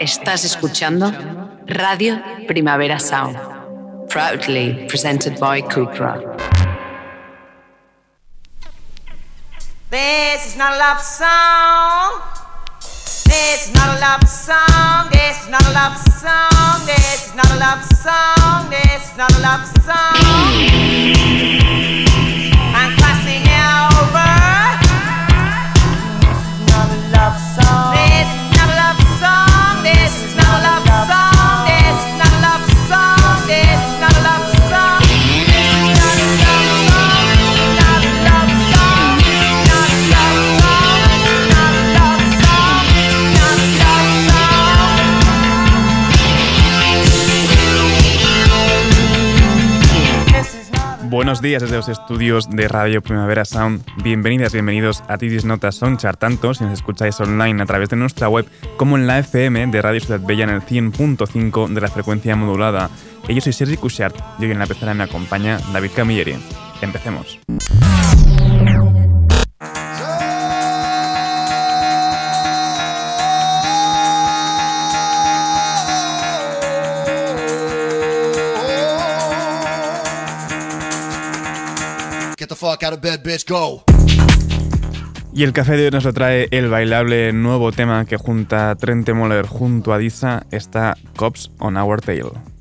Estás escuchando Radio Primavera Sound, proudly presented by Cupra. This is not a love song. This is not a love song. This is not a love song. This is not a love song. This is not a love song. Buenos días desde los estudios de Radio Primavera Sound. Bienvenidas, bienvenidos a Tidis Notas Sonchar, tanto si nos escucháis online a través de nuestra web como en la FM de Radio Ciudad Bella en el 100.5 de la frecuencia modulada. Yo soy Sergi Cushart y hoy en la pecera me acompaña David Camilleri. Empecemos. Y el café de hoy nos lo trae el bailable nuevo tema que junta Trente Moller junto a Disa, está Cops on Our Tail.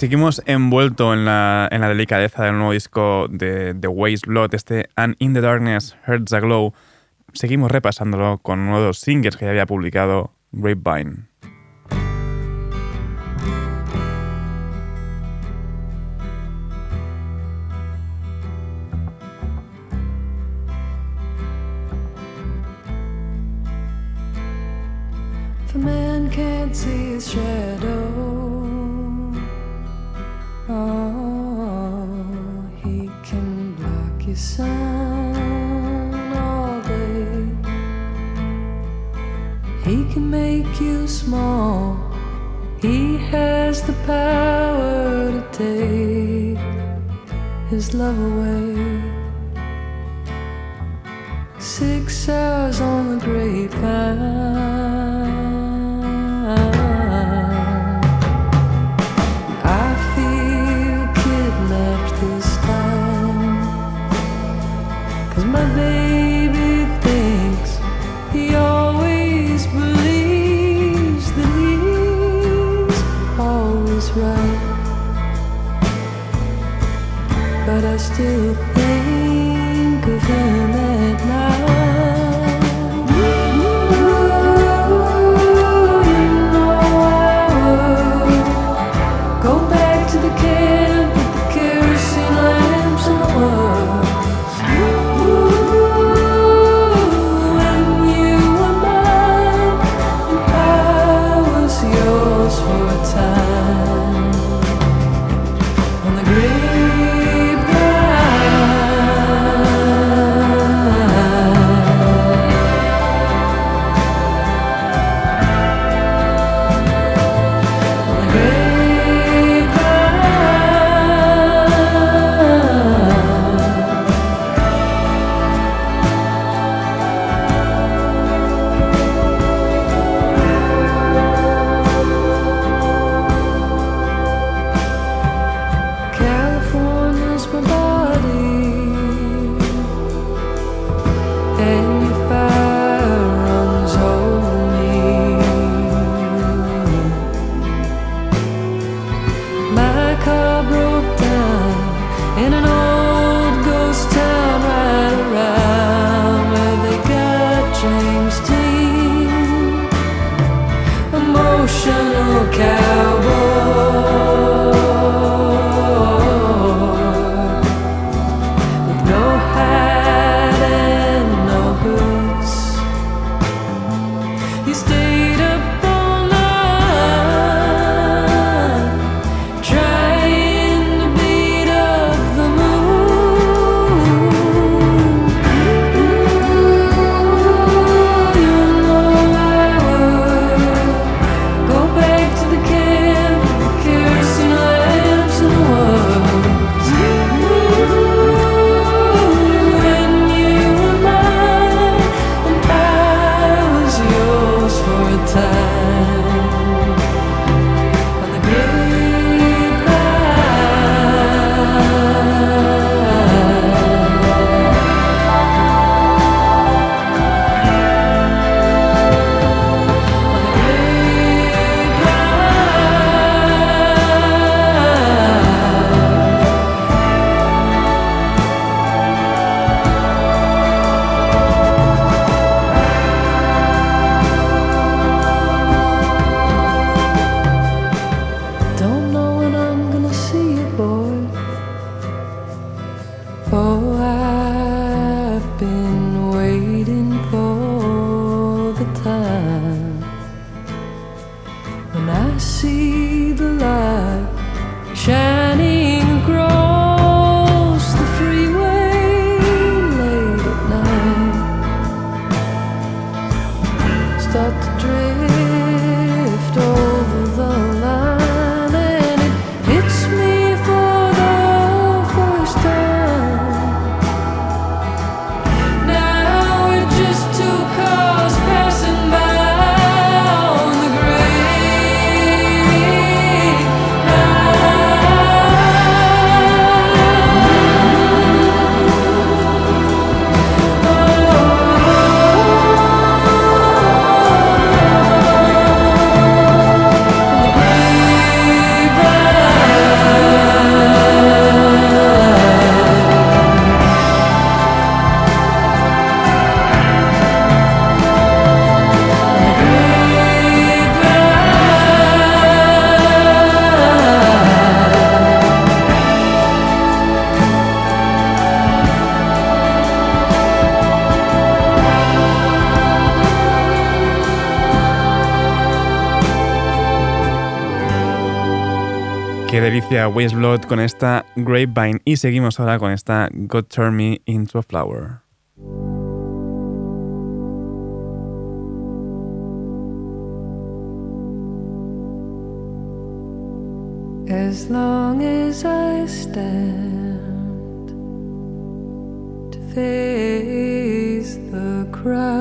seguimos envuelto en la, en la, delicadeza del nuevo disco de The Waste Lot, este And in the Darkness Hurts a Glow. Seguimos repasándolo con nuevos singles que ya había publicado Grapevine. Man can't see his. sun all day. He can make you small, he has the power to take his love away. Six hours on the grapevine. Delicia, Waste Blood con esta Grapevine. Y seguimos ahora con esta God Turn Me Into a Flower. As long as I stand to face the crowd,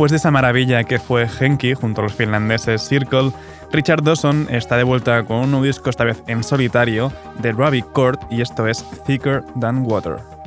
Después de esa maravilla que fue Henki junto a los finlandeses Circle, Richard Dawson está de vuelta con un nuevo disco esta vez en solitario de Rabbit Court y esto es Thicker Than Water.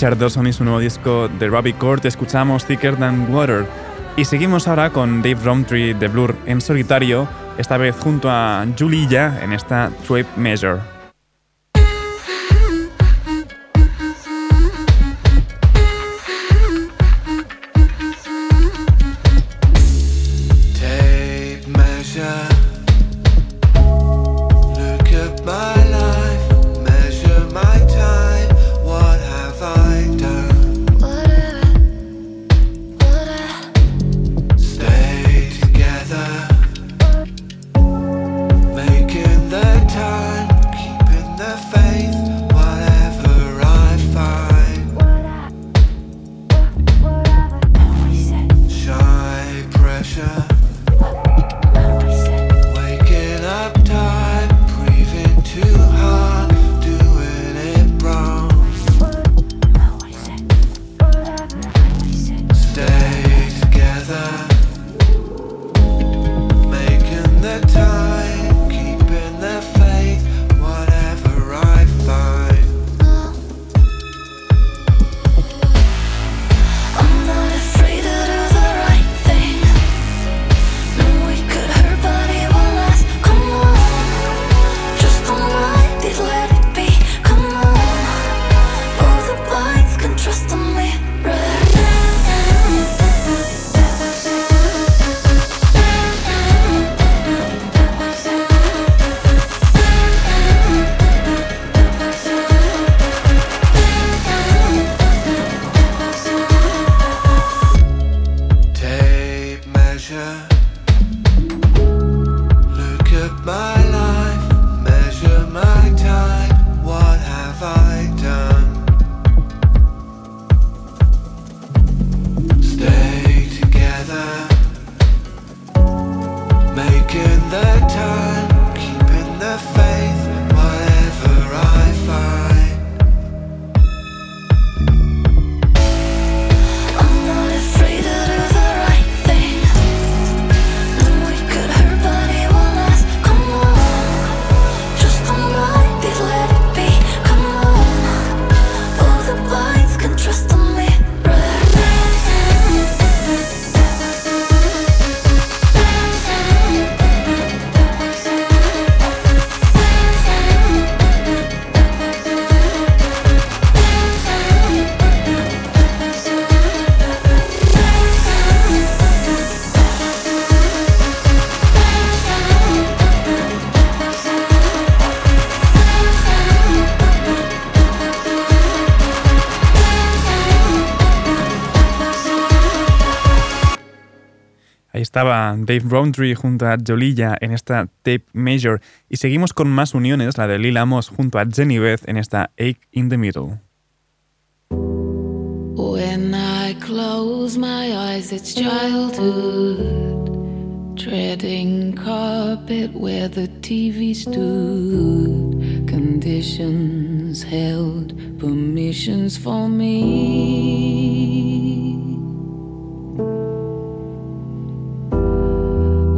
Richard Dawson y su nuevo disco de Robbie Court escuchamos Thicker Than Water. Y seguimos ahora con Dave Rowntree de Blur en solitario, esta vez junto a Julia en esta Trip Measure. Dave Rowntree junto a Jolilla en esta Tape Major. Y seguimos con más uniones, la de Lil Amos junto a Jenny Beth en esta Ache in the Middle. When I close my eyes, it's childhood. Treading carpet where the TV stood. Conditions held, permissions for me.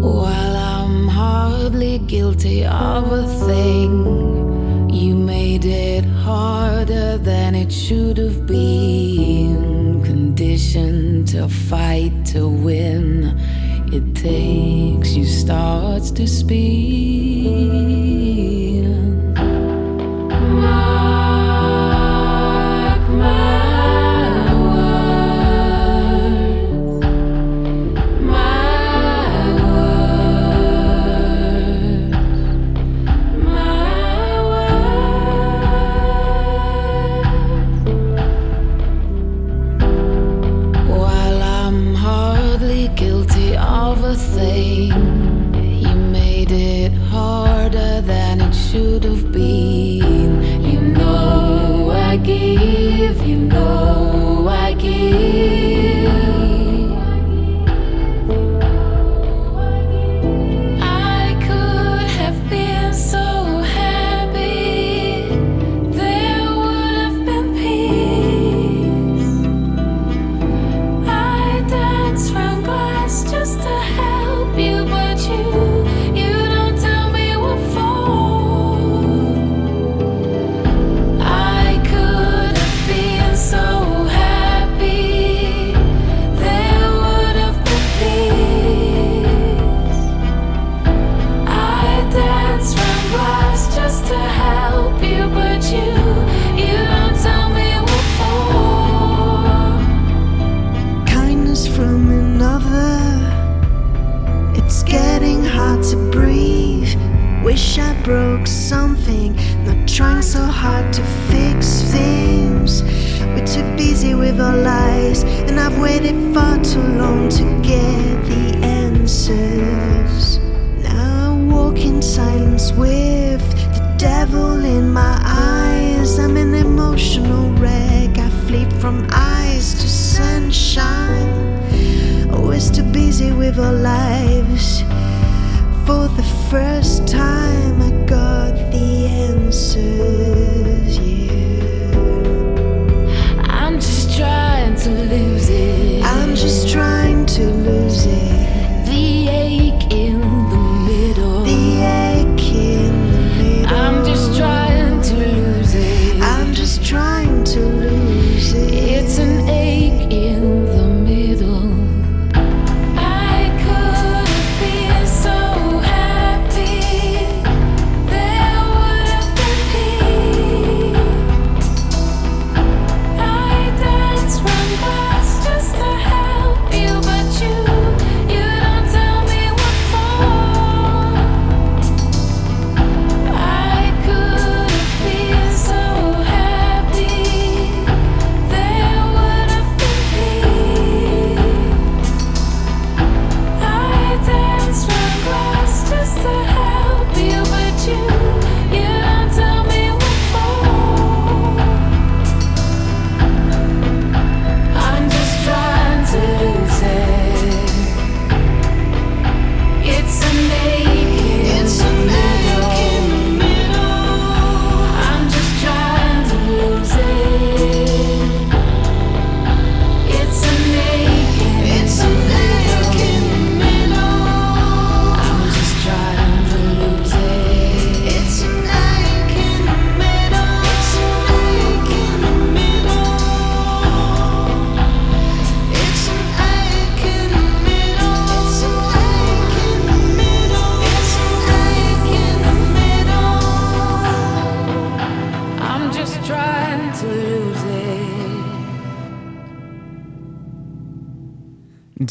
While I'm hardly guilty of a thing, you made it harder than it should have been. Conditioned to fight to win, it takes you starts to spin.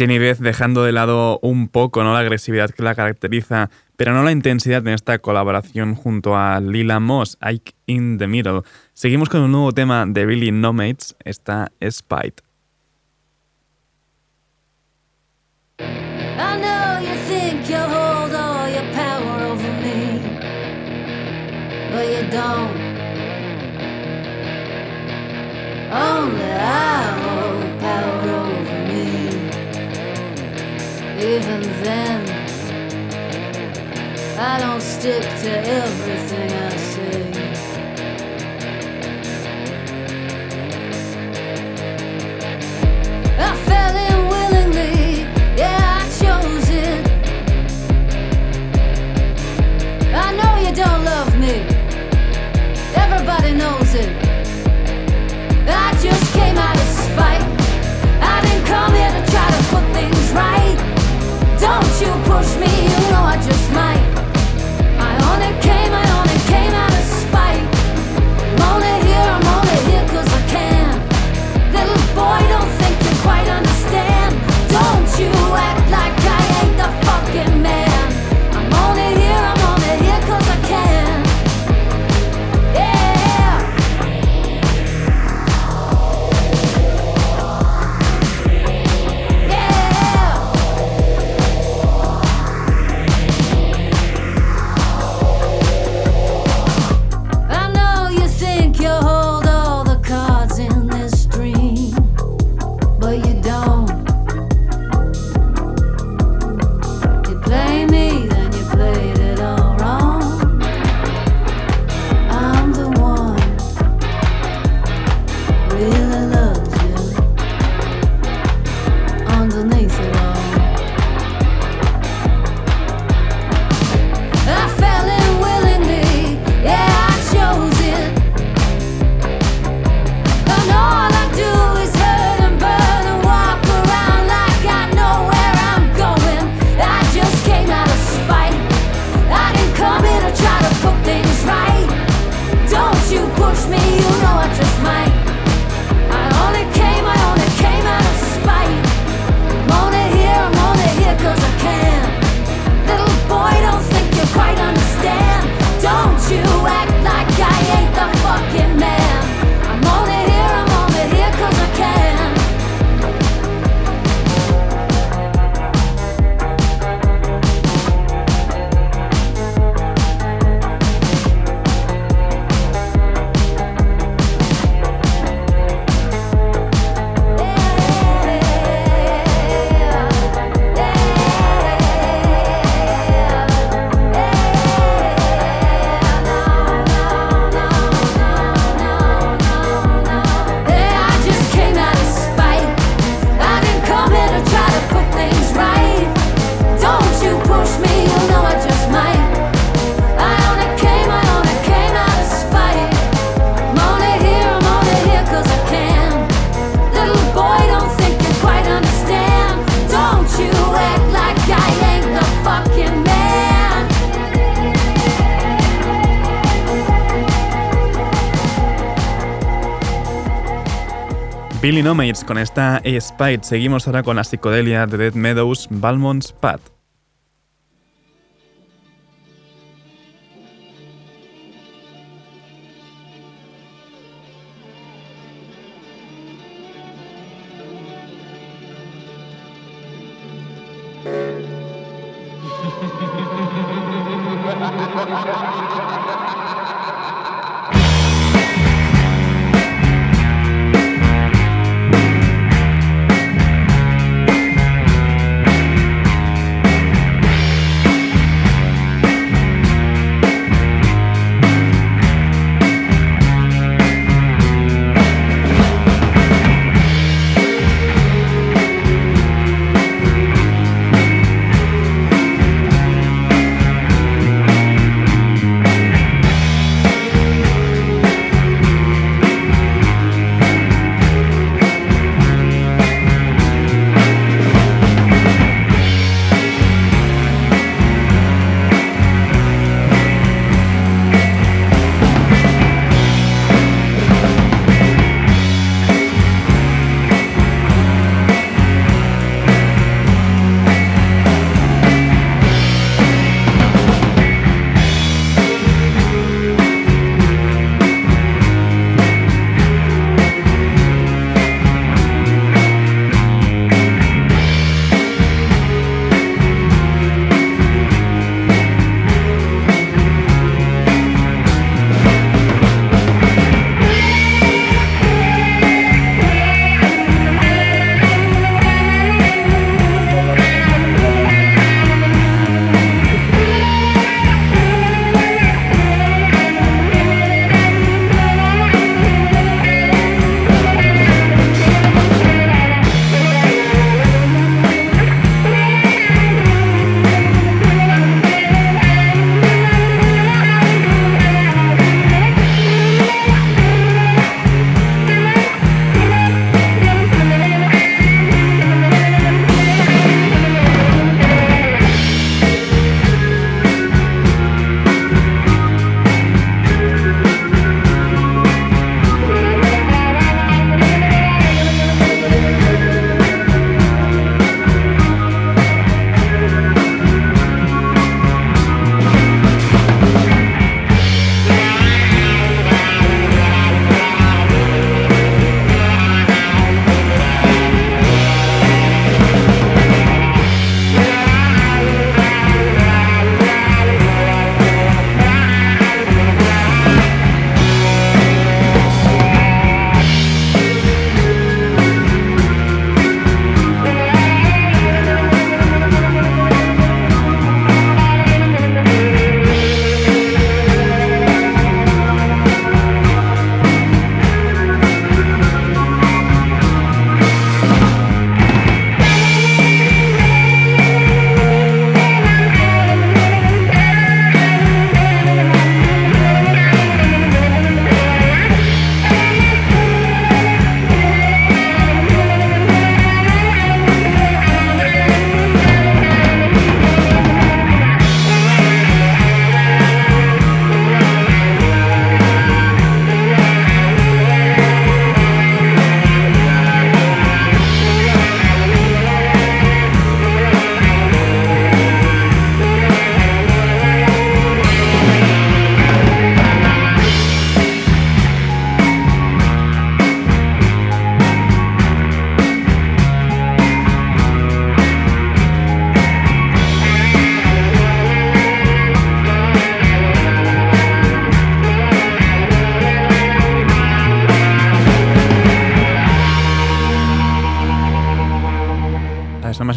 Jenny Beth dejando de lado un poco ¿no? la agresividad que la caracteriza, pero no la intensidad en esta colaboración junto a Lila Moss, Ike in the Middle. Seguimos con un nuevo tema de Billy Nomates, está Spite. even then, I don't stick to everything I say. I fell in willingly, yeah, I chose it. I know. Con esta Spite. Seguimos ahora con la psicodelia de Dead Meadows, Balmont's Path.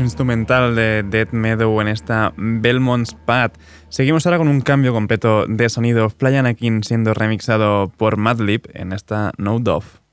instrumental de Dead Meadow en esta Belmont's Path. Seguimos ahora con un cambio completo de sonido. Fly Anakin siendo remixado por Madlib en esta No Dove.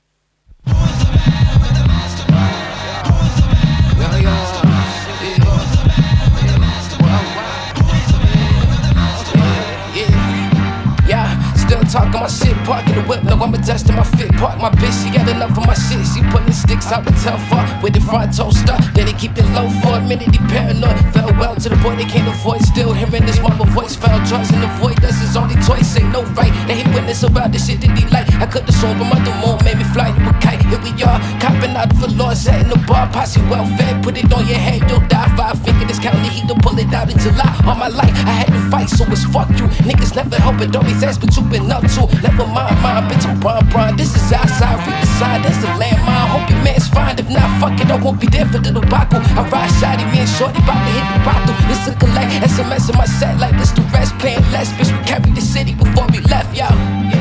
Talking my shit, parking the whip, no, I'm adjusting my fit. Park my bitch, she got enough of my shit. She pulling sticks out the far with the front toaster. Then they keep it low for a minute, he paranoid. Fell well to the boy they can't avoid. Still hearing this mama voice, found drugs in the void. That's his only choice, ain't no right. They hate witness about the shit that he like. I cut the song from the moon, made me fly you a kite. Here we are, copping out a law, set in the bar, posse well fed. Put it on your head, you'll die. Five finger, this county heat to pull it out in July. All my life, I had to fight, so it's fuck you. Niggas never help it, always ask but you been up to. Never mind, mind, bitch, I'm Bron Bron. This is outside, read the sign, that's the landmine. Hope your man's fine, if not, fuck it, I won't be there for the debacle. I ride shotty, me and Shorty, about to hit the brothel. This a collect, SMS in my set, like this the rest, playing less, bitch, we carried the city before we left, y'all.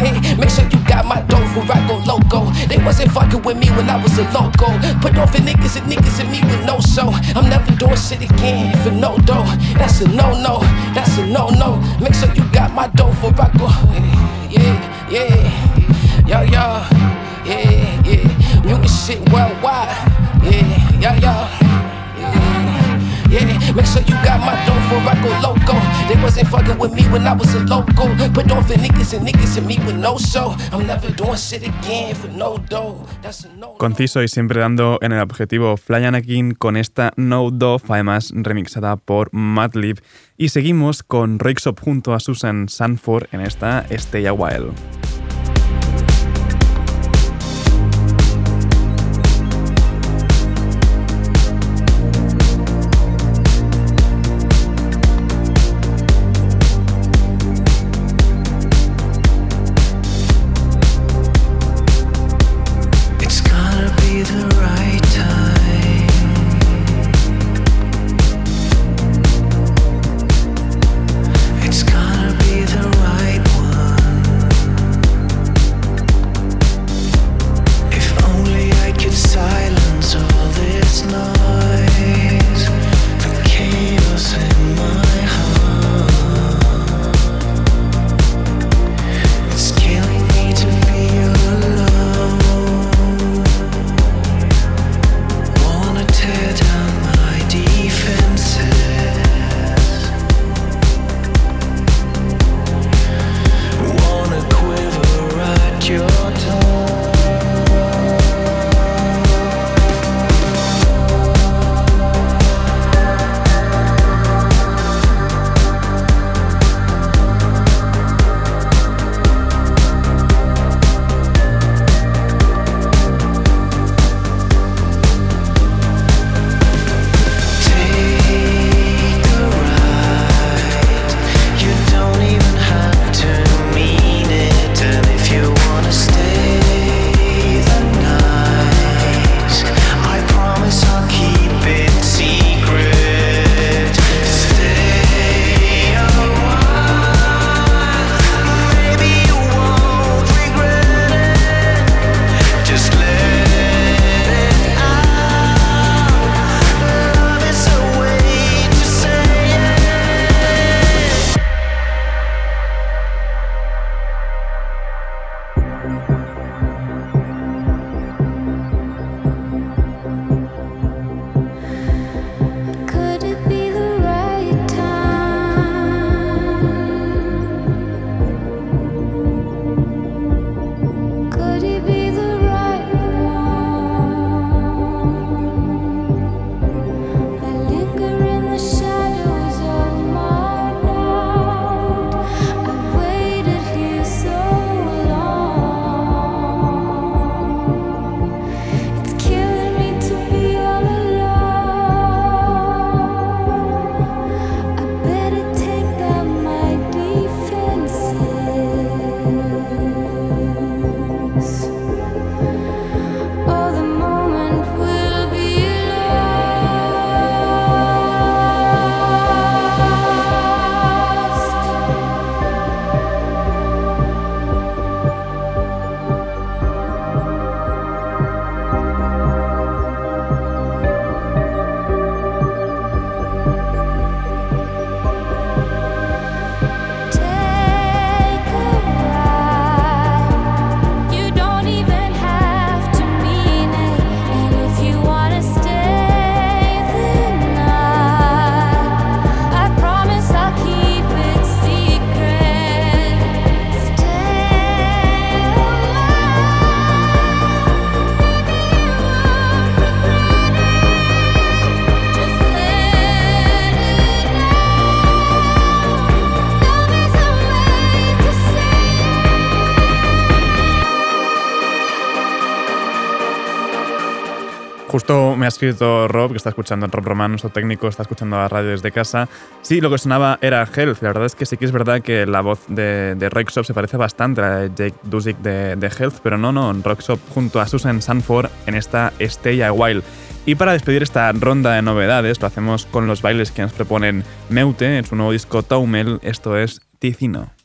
Hey, make sure you got my dough for I go loco. They wasn't fucking with me when I was a loco. Put on for niggas and niggas and me with no show. I'm never doing shit again for no dough. That's a no no. That's a no no. Make sure you got my dough for I go. Yeah, yeah, yo yo. Yeah, yeah. Mutant shit worldwide. Yeah, yo yo. Yeah. Make sure you got my dough for I go loco. They wasn't fucking with me when I was a loco. Put on for niggas and niggas and me with no show. I'm never doing shit again for no dough. That's a no. Conciso y siempre dando en el objetivo Fly Anakin con esta No Dove, además remixada por Madlib. Y seguimos con Roixop junto a Susan Sanford en esta Stay a While. Justo me ha escrito Rob, que está escuchando, Rob Román, nuestro técnico, está escuchando la radio desde casa. Sí, lo que sonaba era Health. La verdad es que sí que es verdad que la voz de, de Rockshop se parece bastante a la de Jake Dusick de, Health, pero no, no, Rockshop junto a Susan Sanford en esta Stay a While. Y para despedir esta ronda de novedades, lo hacemos con los bailes que nos proponen Meute en su nuevo disco Taumel, esto es Ticino.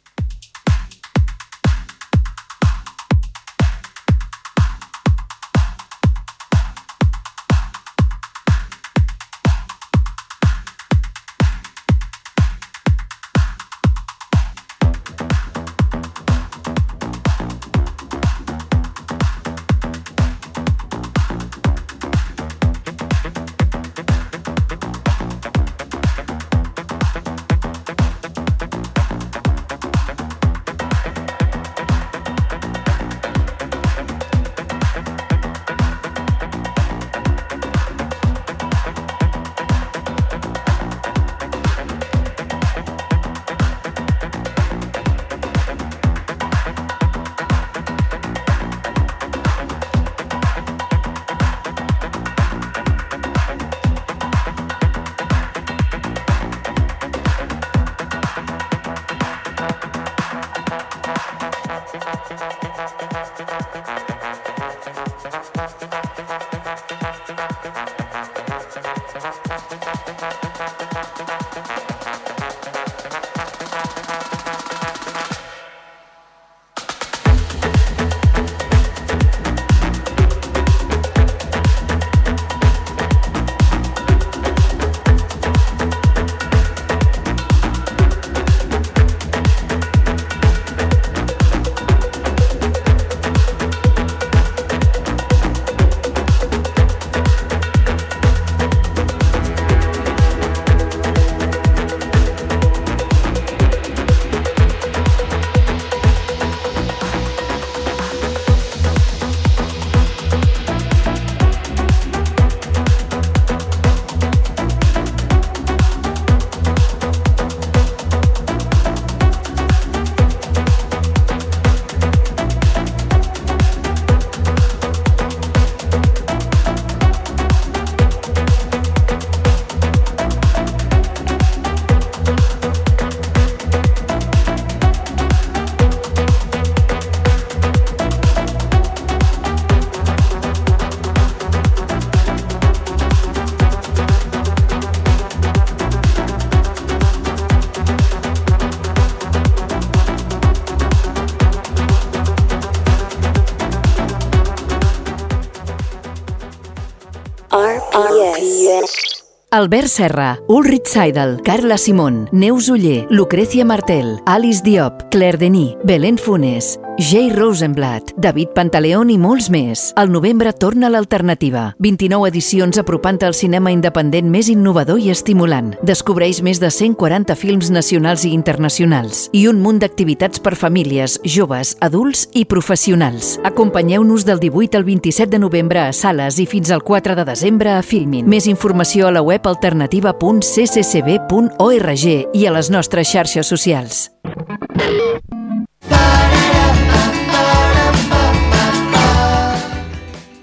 Albert Serra, Ulrich Seidel, Carla Simón, Neus Uller, Lucrecia Martel, Alice Diop, Claire Denis, Belén Funes, Jay Rosenblatt, David Pantaleón i molts més. Al novembre torna l'alternativa. 29 edicions apropant al cinema independent més innovador i estimulant. Descobreix més de 140 films nacionals i internacionals i un munt d'activitats per famílies, joves, adults i professionals. Acompanyeu-nos del 18 al 27 de novembre a sales i fins al 4 de desembre a Filmin. Més informació a la web alternativa.cccb.org i a les nostres xarxes socials.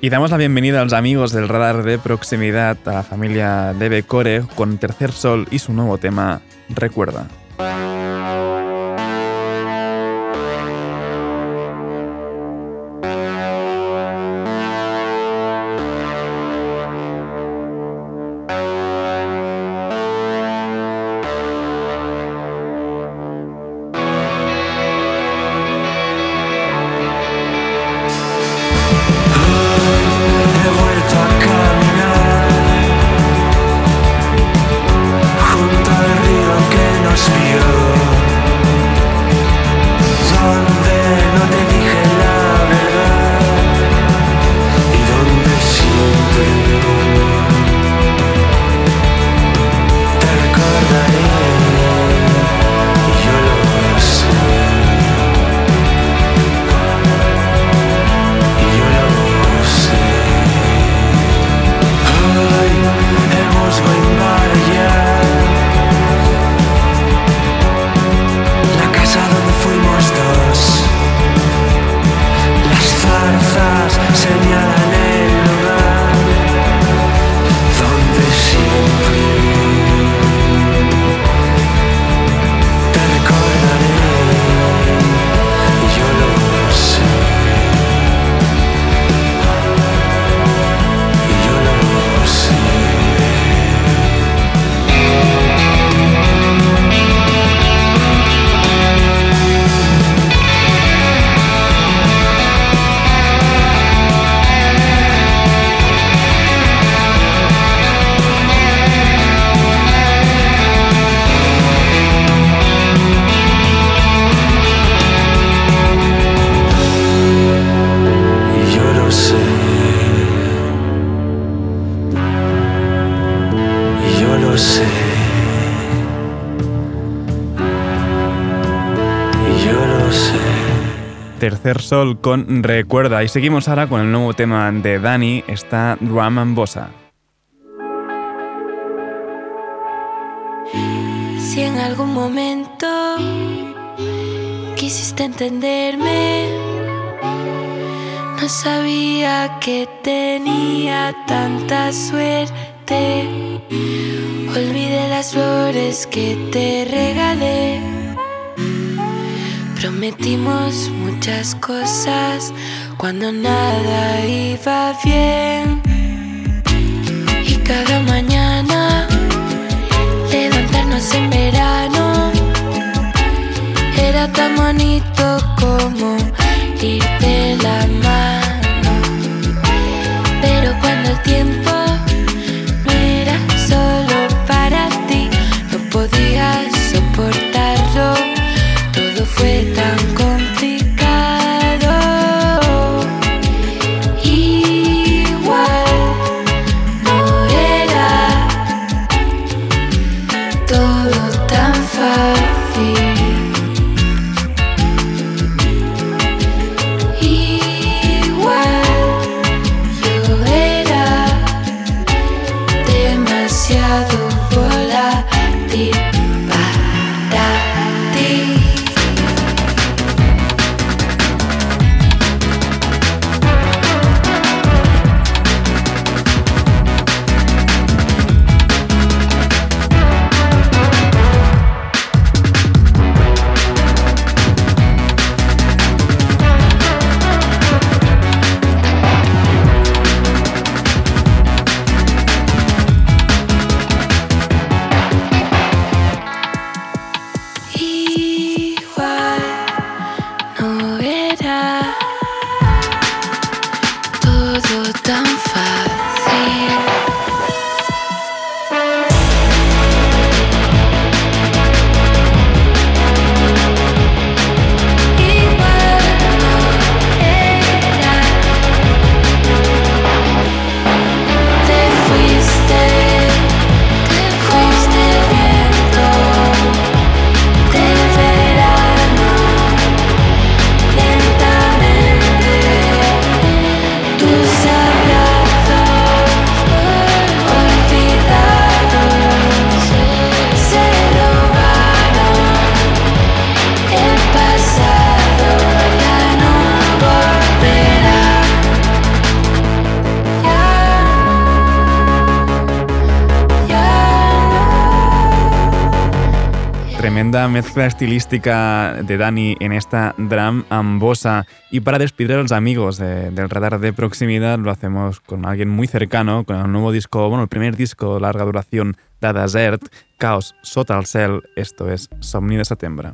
Y damos la bienvenida a los amigos del radar de proximidad, a la familia de Becore, con Tercer Sol y su nuevo tema, Recuerda. Tercer Sol con Recuerda. Y seguimos ahora con el nuevo tema de Dani, está Drum and Bossa. Si en algún momento quisiste entenderme, no sabía que tenía tanta suerte. Olvidé las flores que te regalé. Prometimos muchas cosas cuando nada iba bien. Y cada mañana levantarnos en verano era tan bonito como ir de la mano. Pero cuando el tiempo no era solo para ti, no podías soportarlo, todo fue tan complicado. Mezcla estilística de Dani en esta drum ambosa. Y para despedir a los amigos de- del radar de proximidad, lo hacemos con alguien muy cercano, con el nuevo disco, bueno, el primer disco de larga duración de Desert, Caos sota el cel. Esto es Somni de Setembre.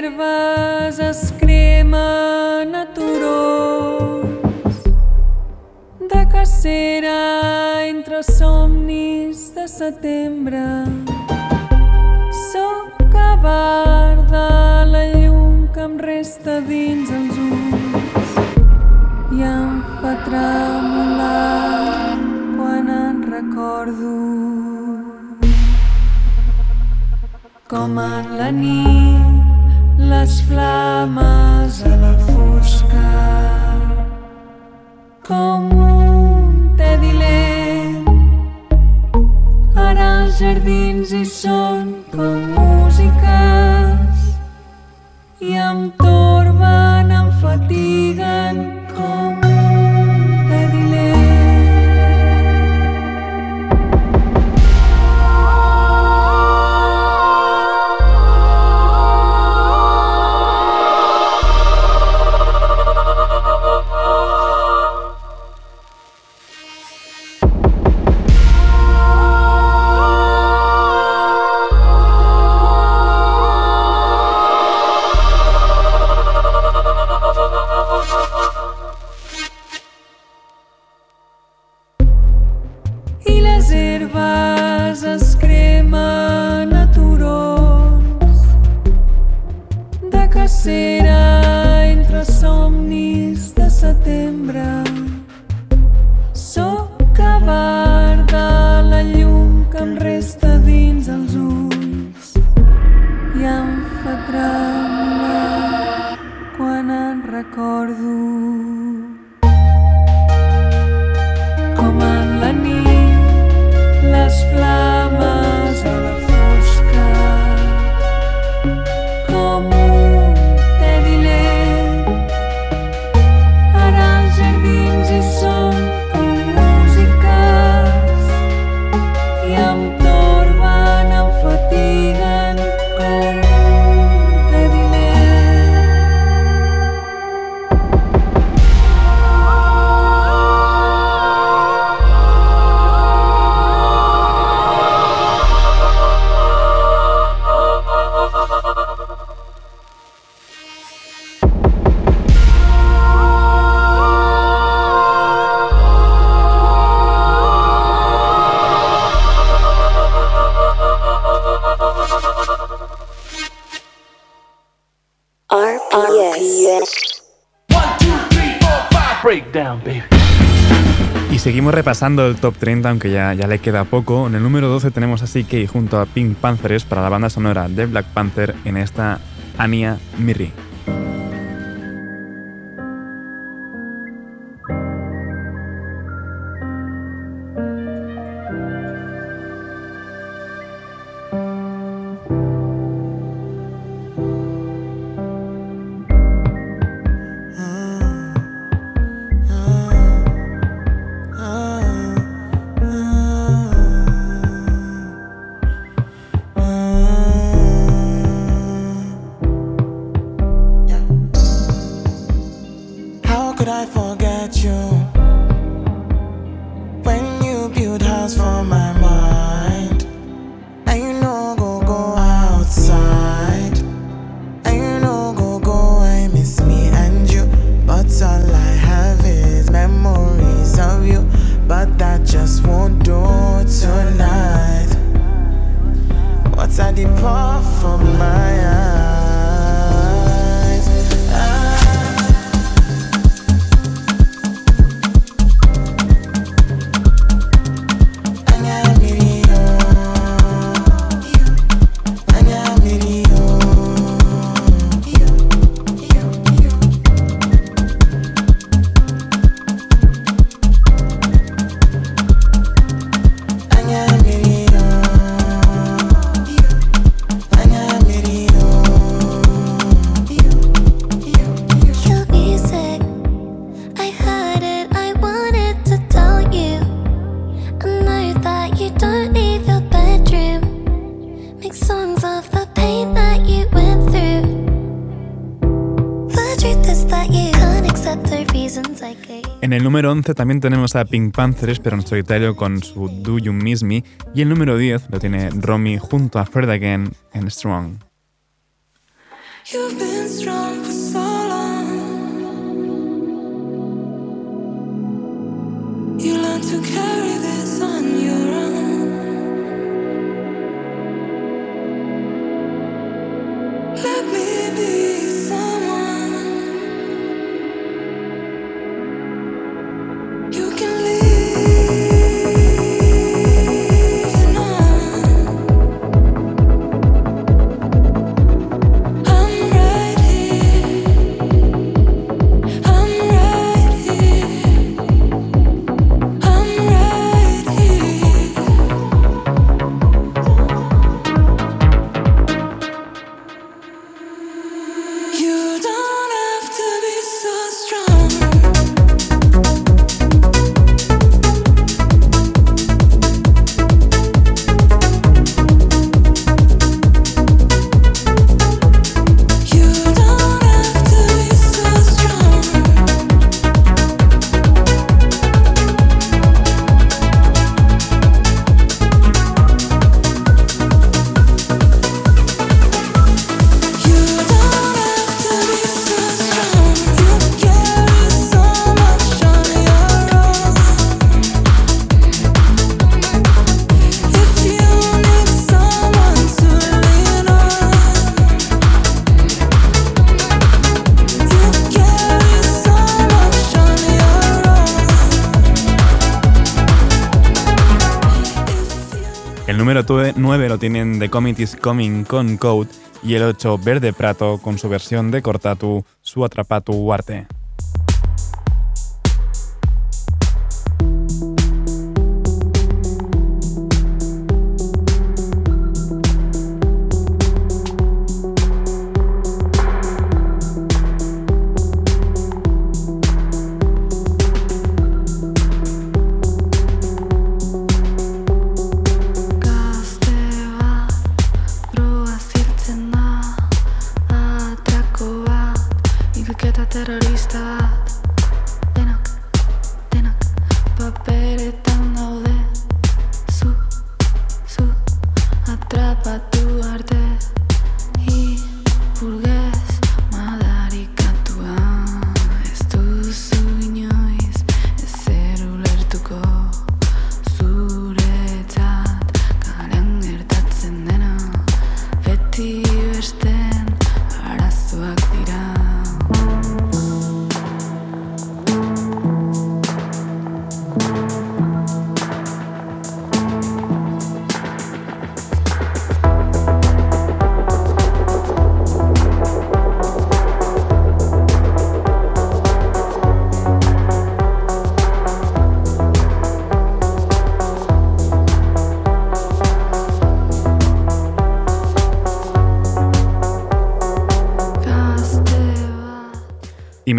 Herbes es cremen a turons de cacera entre somnis de setembre. Sóc avar de la llum que em resta dins els ulls i em fa tremolar quan en recordo com en la nit les flames a la fosca. Com un tedi lent ara els jardins hi són com músiques i em torben, repasando el top 30, aunque ya, ya le queda poco. En el número 12 tenemos a CK junto a Pink Panthers para la banda sonora de Black Panther en esta Anya Mirri. Just won't do tonight. What's at the puff from my 11 también tenemos a Pink Panthers, pero en solitario con su Do You Miss Me. Y el número 10 lo tiene Romy junto a Fred Again en Strong. You've been strong for so long. You learn to carry this Comet is Coming con Code y el 8 Verde Prato con su versión de Cortatu, su Atrapatu Arte.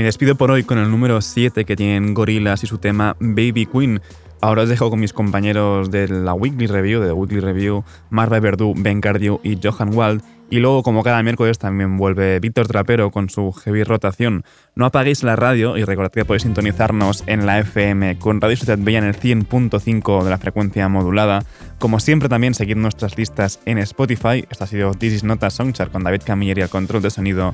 Me despido por hoy con el número 7 que tienen Gorillaz y su tema Baby Queen. Ahora os dejo con mis compañeros de la Weekly Review, de The Weekly Review, Marva Verdú, Ben Cardio y Johan Wald. Y luego, como cada miércoles, también vuelve Víctor Trapero con su heavy rotación. No apaguéis la radio y recordad que podéis sintonizarnos en la FM con Radio Ciudad Bella en el 100.5 de la frecuencia modulada. Como siempre, también seguid nuestras listas en Spotify. Esto ha sido This is Not a Songchart con David Camilleri al control de sonido.